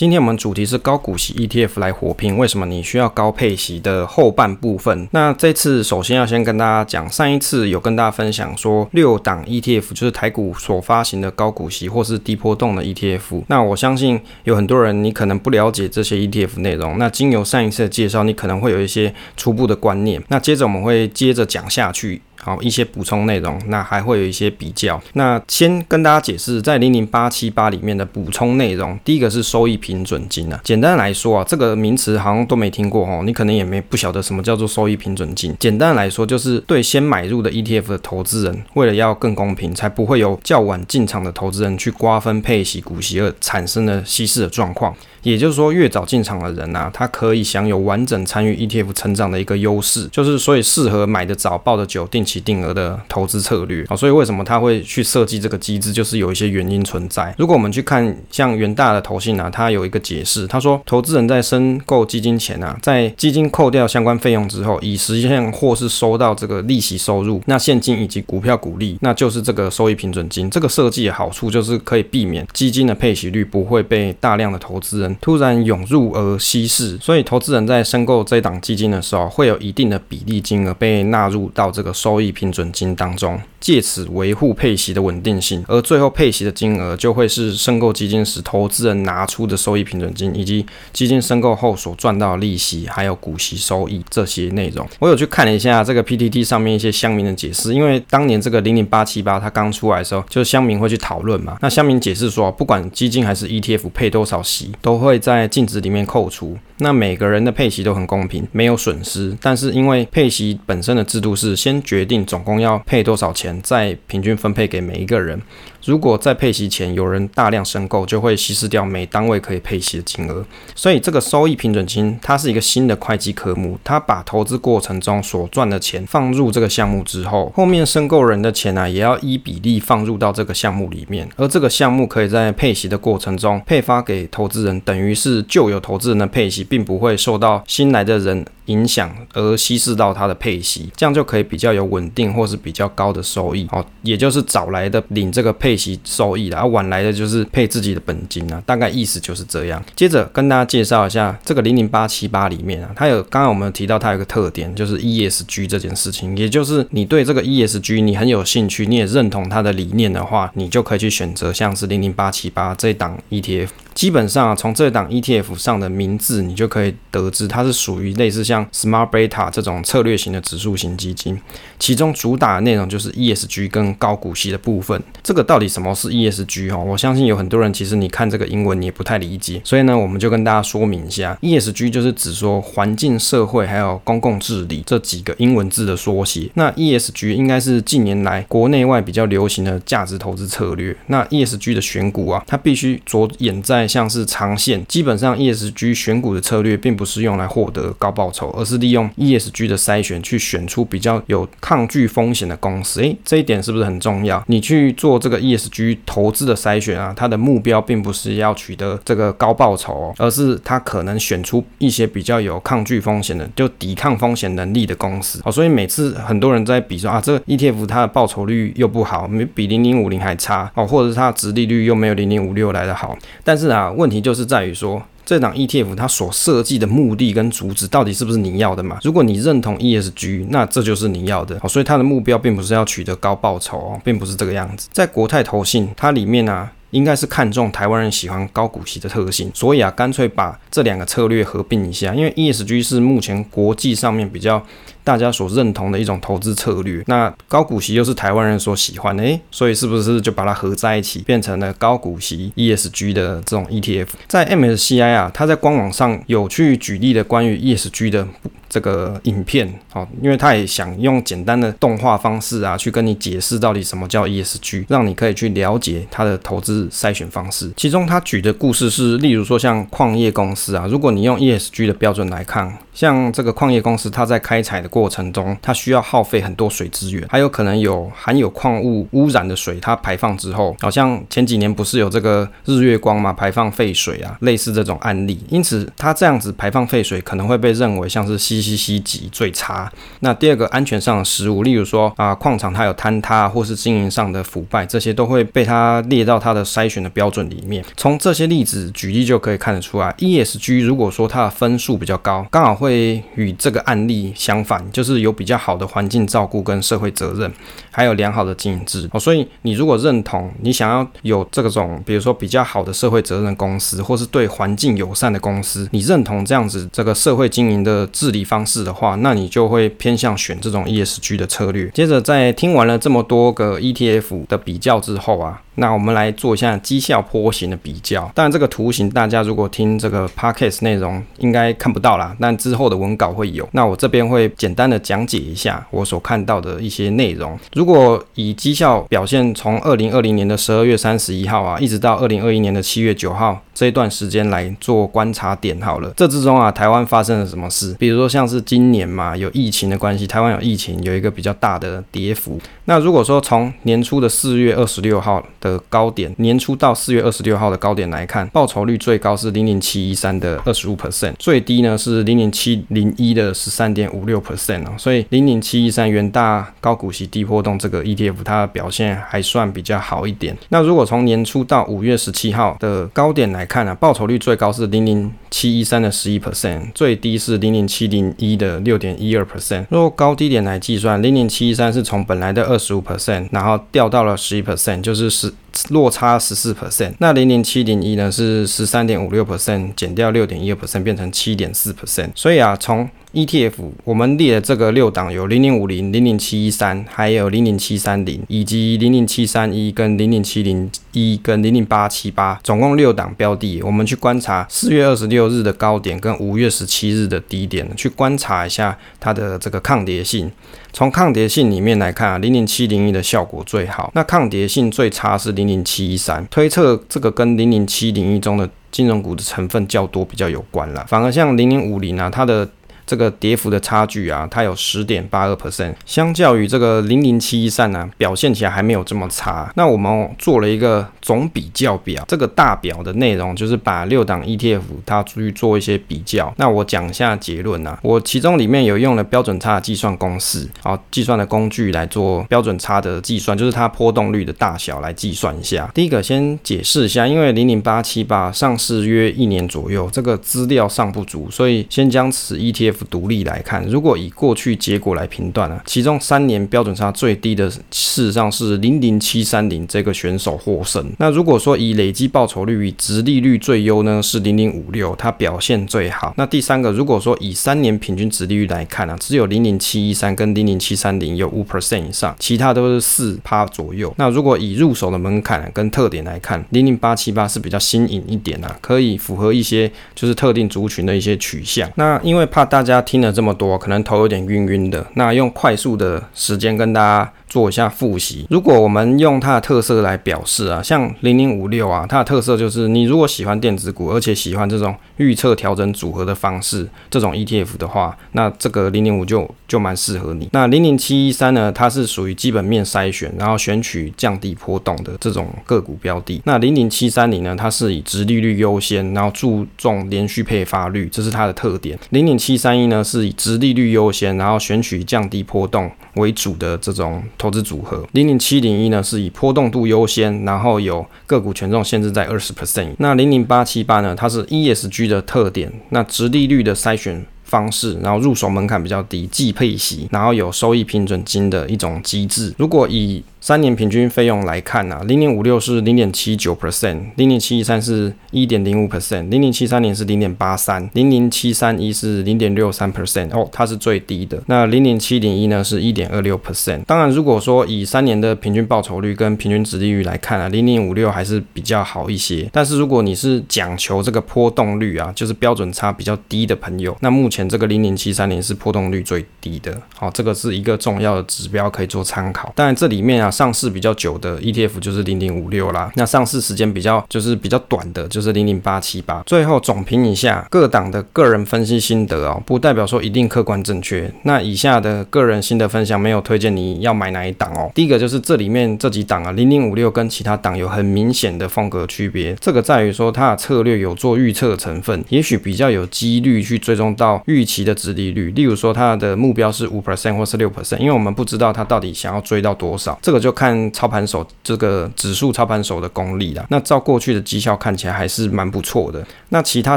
今天我们主题是高股息 ETF 来火拼，为什么你需要高配息的后半部分？那这次首先要先跟大家讲，上一次有跟大家分享说六档 ETF 就是台股所发行的高股息或是低波动的 ETF。那我相信有很多人你可能不了解这些 ETF 内容，那经由上一次的介绍，你可能会有一些初步的观念。那接着我们会接着讲下去。好，一些补充内容，那还会有一些比较。那先跟大家解释，在零零八七八里面的补充内容，第一个是收益平准金啊。简单来说啊，这个名词好像都没听过哦，你可能也没不晓得什么叫做收益平准金。简单来说，就是对先买入的 ETF 的投资人，为了要更公平，才不会有较晚进场的投资人去瓜分配息股息而产生的稀释的状况。也就是说，越早进场的人啊，他可以享有完整参与 ETF 成长的一个优势，就是所以适合买得早、报得久、定期定额的投资策略啊。所以为什么他会去设计这个机制，就是有一些原因存在。如果我们去看像元大的投信啊，他有一个解释，他说，投资人在申购基金前啊，在基金扣掉相关费用之后，以实现或是收到这个利息收入，那现金以及股票股利，那就是这个收益平准金。这个设计的好处就是可以避免基金的配息率不会被大量的投资人突然涌入而稀释，所以投资人在申购这档基金的时候，会有一定的比例金额被纳入到这个收益平准金当中，借此维护配息的稳定性。而最后配息的金额就会是申购基金时投资人拿出的收益平准金，以及基金申购后所赚到的利息，还有股息收益这些内容。我有去看了一下这个 PTT 上面一些乡民的解释，因为当年这个零零八七八它刚出来的时候，就乡民会去讨论嘛。那乡民解释说，不管基金还是 ETF 配多少息，都会在净值里面扣除，那每个人的配息都很公平，没有损失。但是因为配息本身的制度是先决定总共要配多少钱，再平均分配给每一个人。如果在配息前有人大量申购，就会稀释掉每单位可以配息的金额。所以这个收益平准金它是一个新的会计科目，它把投资过程中所赚的钱放入这个项目之后，后面申购人的钱呢、啊，也要依比例放入到这个项目里面。而这个项目可以在配息的过程中配发给投资人，等于是旧有投资人的配息，并不会受到新来的人影响而稀释到他的配息，这样就可以比较有稳定或是比较高的收益。哦，也就是早来的领这个配。配息收益的，而晚来的就是配自己的本金啊，大概意思就是这样。接着跟大家介绍一下这个零零八七八里面啊，它有刚刚我们提到它有个特点，就是 ESG 这件事情，也就是你对这个 ESG 你很有兴趣，你也认同它的理念的话，你就可以去选择像是零零八七八这档 ETF。基本上啊，从这档 ETF 上的名字，你就可以得知它是属于类似像 Smart Beta 这种策略型的指数型基金，其中主打的内容就是 ESG 跟高股息的部分。这个到底什么是 ESG 哦？我相信有很多人其实你看这个英文你也不太理解，所以呢，我们就跟大家说明一下，ESG 就是指说环境、社会还有公共治理这几个英文字的缩写。那 ESG 应该是近年来国内外比较流行的价值投资策略。那 ESG 的选股啊，它必须着眼在像是长线，基本上 ESG 选股的策略并不是用来获得高报酬，而是利用 ESG 的筛选去选出比较有抗拒风险的公司。诶，这一点是不是很重要？你去做这个 ESG 投资的筛选啊，它的目标并不是要取得这个高报酬哦，而是它可能选出一些比较有抗拒风险的，就抵抗风险能力的公司。哦，所以每次很多人在比说啊，这个 ETF 它的报酬率又不好，没比零零五零还差哦，或者是它的殖利率又没有零零五六来的好，但是啊。啊，问题就是在于说，这档 ETF 它所设计的目的跟主旨到底是不是你要的嘛？如果你认同 ESG，那这就是你要的。所以它的目标并不是要取得高报酬哦，并不是这个样子。在国泰投信，它里面啊，应该是看中台湾人喜欢高股息的特性，所以啊，干脆把这两个策略合并一下。因为 ESG 是目前国际上面比较。大家所认同的一种投资策略，那高股息又是台湾人所喜欢的，诶，所以是不是就把它合在一起，变成了高股息 ESG 的这种 ETF？在 MSCI 啊，它在官网上有去举例的关于 ESG 的这个影片，好，因为他也想用简单的动画方式啊，去跟你解释到底什么叫 ESG，让你可以去了解它的投资筛选方式。其中他举的故事是，例如说像矿业公司啊，如果你用 ESG 的标准来看。像这个矿业公司，它在开采的过程中，它需要耗费很多水资源，还有可能有含有矿物污染的水，它排放之后，好像前几年不是有这个日月光嘛，排放废水啊，类似这种案例。因此，它这样子排放废水，可能会被认为像是 CCC 级最差。那第二个安全上的失误，例如说啊，矿场它有坍塌或是经营上的腐败，这些都会被它列到它的筛选的标准里面。从这些例子举例就可以看得出来，ESG 如果说它的分数比较高，刚好会会与这个案例相反，就是有比较好的环境照顾跟社会责任，还有良好的经营制哦。所以你如果认同你想要有这种，比如说比较好的社会责任公司，或是对环境友善的公司，你认同这样子这个社会经营的治理方式的话，那你就会偏向选这种 ESG 的策略。接着在听完了这么多个 ETF 的比较之后啊。那我们来做一下绩效波形的比较。当然，这个图形大家如果听这个 podcast 内容应该看不到啦，但之后的文稿会有。那我这边会简单的讲解一下我所看到的一些内容。如果以绩效表现从二零二零年的十二月三十一号啊，一直到二零二一年的七月九号这一段时间来做观察点好了。这之中啊，台湾发生了什么事？比如说像是今年嘛，有疫情的关系，台湾有疫情，有一个比较大的跌幅。那如果说从年初的四月二十六号的的高点，年初到四月二十六号的高点来看，报酬率最高是零零七一三的二十五 percent，最低呢是零零七零一的十三点五六 percent 哦，所以零零七一三元大高股息低波动这个 ETF 它的表现还算比较好一点。那如果从年初到五月十七号的高点来看呢，报酬率最高是零零七一三的十一 percent，最低是零零七零一的六点一二 percent。若高低点来计算，零零七一三是从本来的二十五 percent，然后掉到了十一 percent，就是十。落差十四 percent，那零零七零一呢是十三点五六 percent，减掉六点一二 percent，变成七点四 percent。所以啊，从 ETF 我们列的这个六档有零零五零、零零七一三，还有零零七三零，以及零零七三一跟零零七零一跟零零八七八，总共六档标的。我们去观察四月二十六日的高点跟五月十七日的低点，去观察一下它的这个抗跌性。从抗跌性里面来看啊，零零七零一的效果最好，那抗跌性最差是零零七一三。推测这个跟零零七零一中的金融股的成分较多比较有关了，反而像零零五零啊，它的这个跌幅的差距啊，它有十点八二 percent，相较于这个零零七一三呢，表现起来还没有这么差。那我们做了一个总比较表，这个大表的内容就是把六档 ETF 它出去做一些比较。那我讲一下结论啊，我其中里面有用了标准差计算公式，好，计算的工具来做标准差的计算，就是它波动率的大小来计算一下。第一个先解释一下，因为零零八七八上市约一年左右，这个资料尚不足，所以先将此 ETF。独立来看，如果以过去结果来评断啊，其中三年标准差最低的，事实上是零零七三零这个选手获胜。那如果说以累积报酬率与值利率最优呢，是零零五六，它表现最好。那第三个，如果说以三年平均值利率来看啊，只有零零七一三跟零零七三零有五 percent 以上，其他都是四趴左右。那如果以入手的门槛跟特点来看，零零八七八是比较新颖一点啊，可以符合一些就是特定族群的一些取向。那因为怕。大家听了这么多，可能头有点晕晕的。那用快速的时间跟大家做一下复习。如果我们用它的特色来表示啊，像零零五六啊，它的特色就是你如果喜欢电子股，而且喜欢这种预测调整组合的方式，这种 ETF 的话，那这个零零五就就蛮适合你。那零零七一三呢，它是属于基本面筛选，然后选取降低波动的这种个股标的。那零零七三零呢，它是以殖利率优先，然后注重连续配发率，这是它的特点。零零七三一呢，是以殖利率优先，然后选取降低波动为主的这种投资组合。零零七零一呢，是以波动度优先，然后有个股权重限制在二十 percent。那零零八七八呢，它是 ESG 的特点，那直利率的筛选方式，然后入手门槛比较低，既配息，然后有收益平准金的一种机制。如果以三年平均费用来看啊，零零五六是零点七九 percent，零零七一三是一点零五 percent，零零七三零是零点八三，零零七三一是零点六三 percent，哦，它是最低的。那零零七零一呢是一点二六 percent。当然，如果说以三年的平均报酬率跟平均值利率来看啊，零零五六还是比较好一些。但是如果你是讲求这个波动率啊，就是标准差比较低的朋友，那目前这个零零七三零是波动率最低的。好，这个是一个重要的指标可以做参考。当然这里面啊。上市比较久的 ETF 就是零零五六啦，那上市时间比较就是比较短的，就是零零八七八。最后总评一下各档的个人分析心得哦，不代表说一定客观正确。那以下的个人心得分享没有推荐你要买哪一档哦。第一个就是这里面这几档啊，零零五六跟其他档有很明显的风格区别，这个在于说它的策略有做预测成分，也许比较有几率去追踪到预期的殖利率。例如说它的目标是五 percent 或是六 percent，因为我们不知道它到底想要追到多少，这个就看操盘手这个指数操盘手的功力了。那照过去的绩效看起来还是蛮不错的。那其他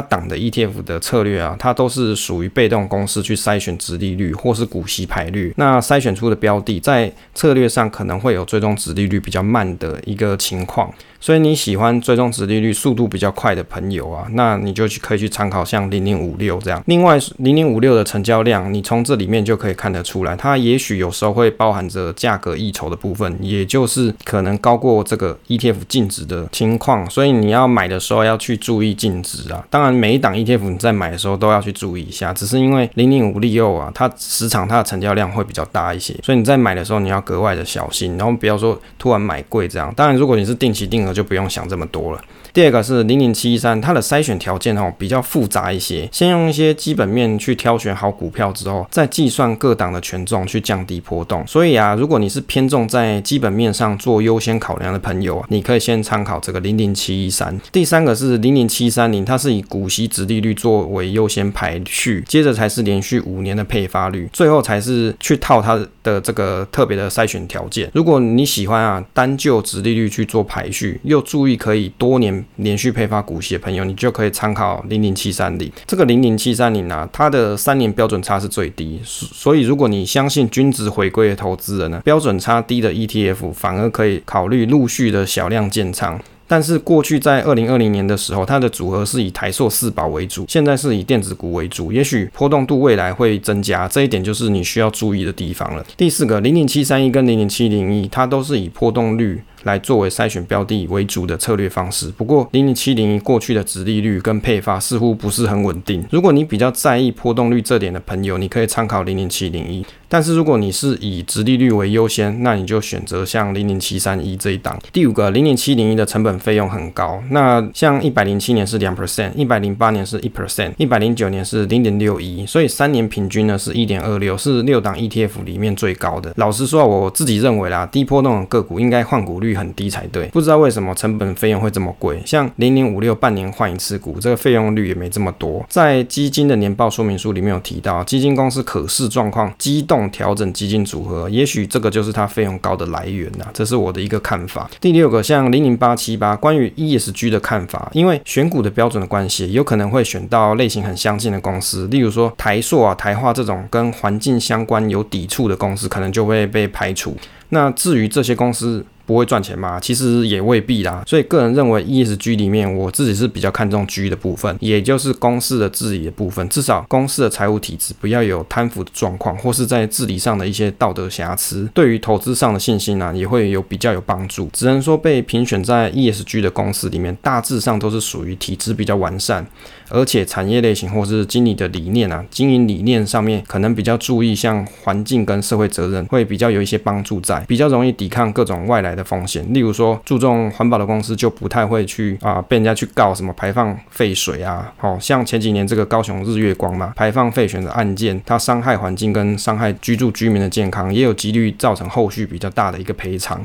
档的 ETF 的策略啊，它都是属于被动公司去筛选殖利率或是股息排率，那筛选出的标的在策略上可能会有追踪殖利率比较慢的一个情况。所以你喜欢追踪殖利率速度比较快的朋友啊，那你就去可以去参考像零零五六这样。另外，零零五六的成交量，你从这里面就可以看得出来，它也许有时候会包含着价格溢酬的部分，也就是可能高过这个 ETF 净值的情况。所以你要买的时候要去注意净值啊。当然，每一档 ETF 你在买的时候都要去注意一下，只是因为零零五六啊，它时常它的成交量会比较大一些，所以你在买的时候你要格外的小心，然后不要说突然买贵这样。当然，如果你是定期定额。就不用想这么多了。第二个是零零七一三，它的筛选条件哦比较复杂一些，先用一些基本面去挑选好股票之后，再计算各档的权重去降低波动。所以啊，如果你是偏重在基本面上做优先考量的朋友啊，你可以先参考这个零零七一三。第三个是零零七三零，它是以股息殖利率作为优先排序，接着才是连续五年的配发率，最后才是去套它的这个特别的筛选条件。如果你喜欢啊单就殖利率去做排序，又注意可以多年。连续配发股息的朋友，你就可以参考零零七三零。这个零零七三零啊，它的三年标准差是最低，所以如果你相信均值回归的投资人呢，标准差低的 ETF 反而可以考虑陆续的小量建仓。但是过去在二零二零年的时候，它的组合是以台塑四宝为主，现在是以电子股为主，也许波动度未来会增加，这一点就是你需要注意的地方了。第四个零零七三一跟零零七零一，它都是以波动率。来作为筛选标的为主的策略方式。不过，零零七零一过去的殖利率跟配发似乎不是很稳定。如果你比较在意波动率这点的朋友，你可以参考零零七零一。但是，如果你是以直利率为优先，那你就选择像零零七三一这一档。第五个，零零七零一的成本费用很高。那像一百零七年是两 percent，一百零八年是一 percent，一百零九年是零点六一，所以三年平均呢是一点二六，是六档 ETF 里面最高的。老实说，我自己认为啦，低波动的个股应该换股率很低才对，不知道为什么成本费用会这么贵。像零零五六半年换一次股，这个费用率也没这么多。在基金的年报说明书里面有提到，基金公司可视状况机动调整基金组合，也许这个就是它费用高的来源呐。这是我的一个看法。第六个，像零零八七八，关于 ESG 的看法，因为选股的标准的关系，有可能会选到类型很相近的公司，例如说台塑啊、台化这种跟环境相关有抵触的公司，可能就会被排除。那至于这些公司，不会赚钱吗？其实也未必啦。所以个人认为，ESG 里面我自己是比较看重 G 的部分，也就是公司的治理的部分。至少公司的财务体制不要有贪腐的状况，或是在治理上的一些道德瑕疵，对于投资上的信心呢、也会有比较有帮助。只能说被评选在 ESG 的公司里面，大致上都是属于体制比较完善，而且产业类型或是经理的理念啊，经营理念上面可能比较注意像环境跟社会责任，会比较有一些帮助在，比较容易抵抗各种外来的风险，例如说注重环保的公司就不太会去啊被人家去告什么排放废水啊，好像前几年这个高雄日月光嘛，排放废水的案件，它伤害环境跟伤害居住居民的健康，也有几率造成后续比较大的一个赔偿。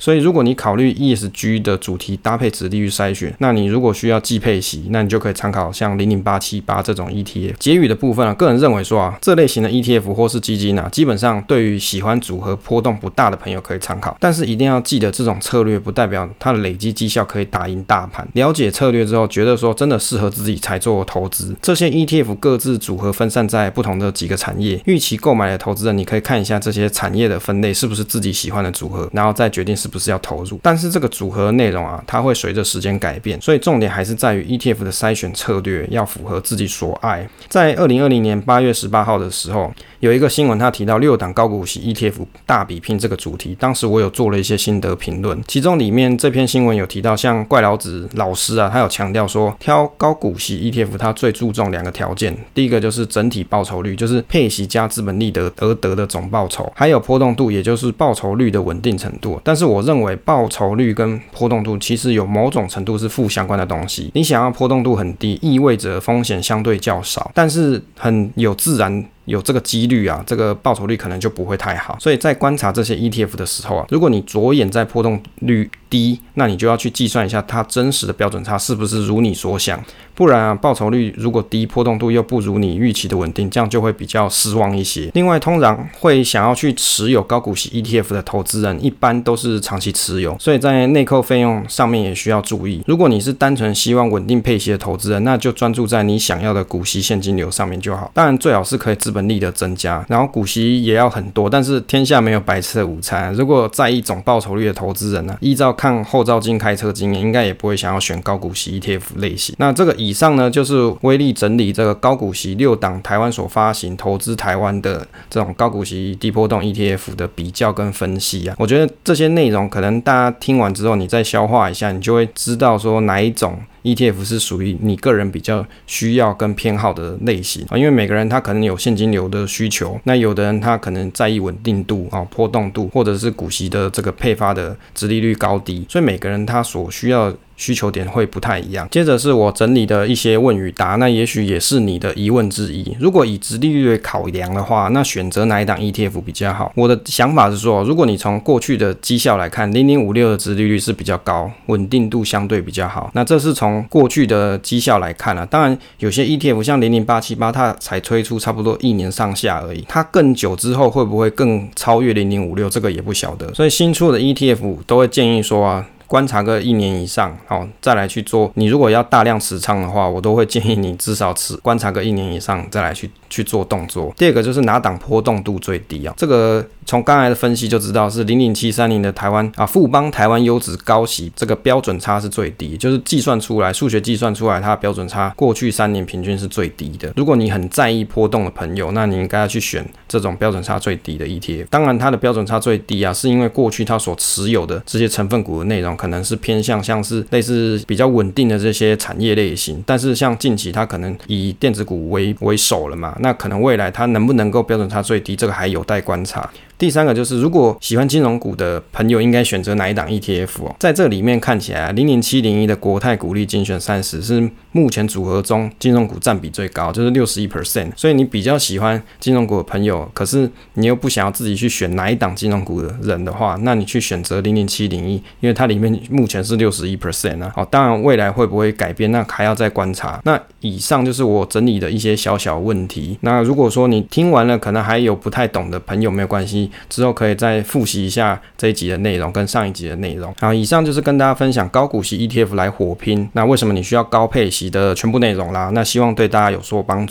所以，如果你考虑 ESG 的主题搭配殖利率筛选，那你如果需要季配息，那你就可以参考像零零八七八这种 ETF。结语的部分啊，个人认为说啊，这类型的 ETF 或是基金啊，基本上对于喜欢组合波动不大的朋友可以参考。但是一定要记得，这种策略不代表它的累积绩效可以打赢大盘。了解策略之后，觉得说真的适合自己才做投资。这些 ETF 各自组合分散在不同的几个产业，预期购买的投资人，你可以看一下这些产业的分类是不是自己喜欢的组合，然后再决定是。不是要投入。但是这个组合内容啊，它会随着时间改变，所以重点还是在于 ETF 的筛选策略要符合自己所爱。在二零二零年八月十八号的时候，有一个新闻，他提到六档高股息 ETF 大比拼这个主题，当时我有做了一些心得评论，其中里面这篇新闻有提到，像怪老子老师啊，他有强调说，挑高股息 ETF，它最注重两个条件，第一个就是整体报酬率，就是配息加资本利得而得的总报酬，还有波动度，也就是报酬率的稳定程度。但是我认为报酬率跟波动度其实有某种程度是负相关的东西，你想要波动度很低，意味着风险相对较少，但是很有自然。有这个几率啊，这个报酬率可能就不会太好。所以在观察这些 ETF 的时候啊，如果你着眼在波动率低，那你就要去计算一下它真实的标准差是不是如你所想。不然啊，报酬率如果低，波动度又不如你预期的稳定，这样就会比较失望一些。另外，通常会想要去持有高股息 ETF 的投资人，一般都是长期持有，所以在内扣费用上面也需要注意。如果你是单纯希望稳定配息的投资人，那就专注在你想要的股息现金流上面就好。当然，最好是可以资本利得增加，然后股息也要很多。但是天下没有白吃的午餐，如果在意总报酬率的投资人呢、依照看后照镜开车经验，应该也不会想要选高股息 ETF 类型。那这个以上呢，就是威力整理这个高股息六档台湾所发行投资台湾的这种高股息低波动 ETF 的比较跟分析啊。我觉得这些内容可能大家听完之后，你再消化一下，你就会知道说哪一种。ETF 是属于你个人比较需要跟偏好的类型啊，因为每个人他可能有现金流的需求，那有的人他可能在意稳定度啊、波动度，或者是股息的这个配发的殖利率高低，所以每个人他所需要。需求点会不太一样。接着是我整理的一些问与答，那也许也是你的疑问之一。如果以殖利率考量的话，那选择哪一档 ETF 比较好？我的想法是说，如果你从过去的绩效来看，零零五六的殖利率是比较高，稳定度相对比较好。那这是从过去的绩效来看啊。当然，有些 ETF 像零零八七八，它才推出差不多一年上下而已，它更久之后会不会更超越零零五六？这个也不晓得。所以新出的 ETF 都会建议说啊。观察个一年以上，好，再来去做。你如果要大量持仓的话，我都会建议你至少持观察个一年以上，再来去去做动作。第二个就是哪档波动度最低啊？这个从刚才的分析就知道是零零七三零的台湾啊富邦台湾优质高息，这个标准差是最低，就是计算出来数学计算出来它的标准差，过去三年平均是最低的。如果你很在意波动的朋友，那你应该要去选这种标准差最低的 ETF。当然，它的标准差最低啊，是因为过去它所持有的这些成分股的内容。可能是偏向像是类似比较稳定的这些产业类型，但是像近期它可能以电子股为为首了嘛，那可能未来它能不能够标准差最低，这个还有待观察。第三个就是，如果喜欢金融股的朋友，应该选择哪一档 ETF 哦？在这里面看起来，零零七零一的国泰股利精选三十是目前组合中金融股占比最高，就是六十一 percent。所以你比较喜欢金融股的朋友，可是你又不想要自己去选哪一档金融股的人的话，那你去选择零零七零一，因为它里面目前是六十一 percent 啊。好，当然未来会不会改变，那还要再观察。那以上就是我整理的一些小小问题。那如果说你听完了，可能还有不太懂的朋友，没有关系。之后可以再复习一下这一集的内容跟上一集的内容。好，以上就是跟大家分享高股息 ETF 来火拼，那为什么你需要高配息的全部内容啦？那希望对大家有所帮助。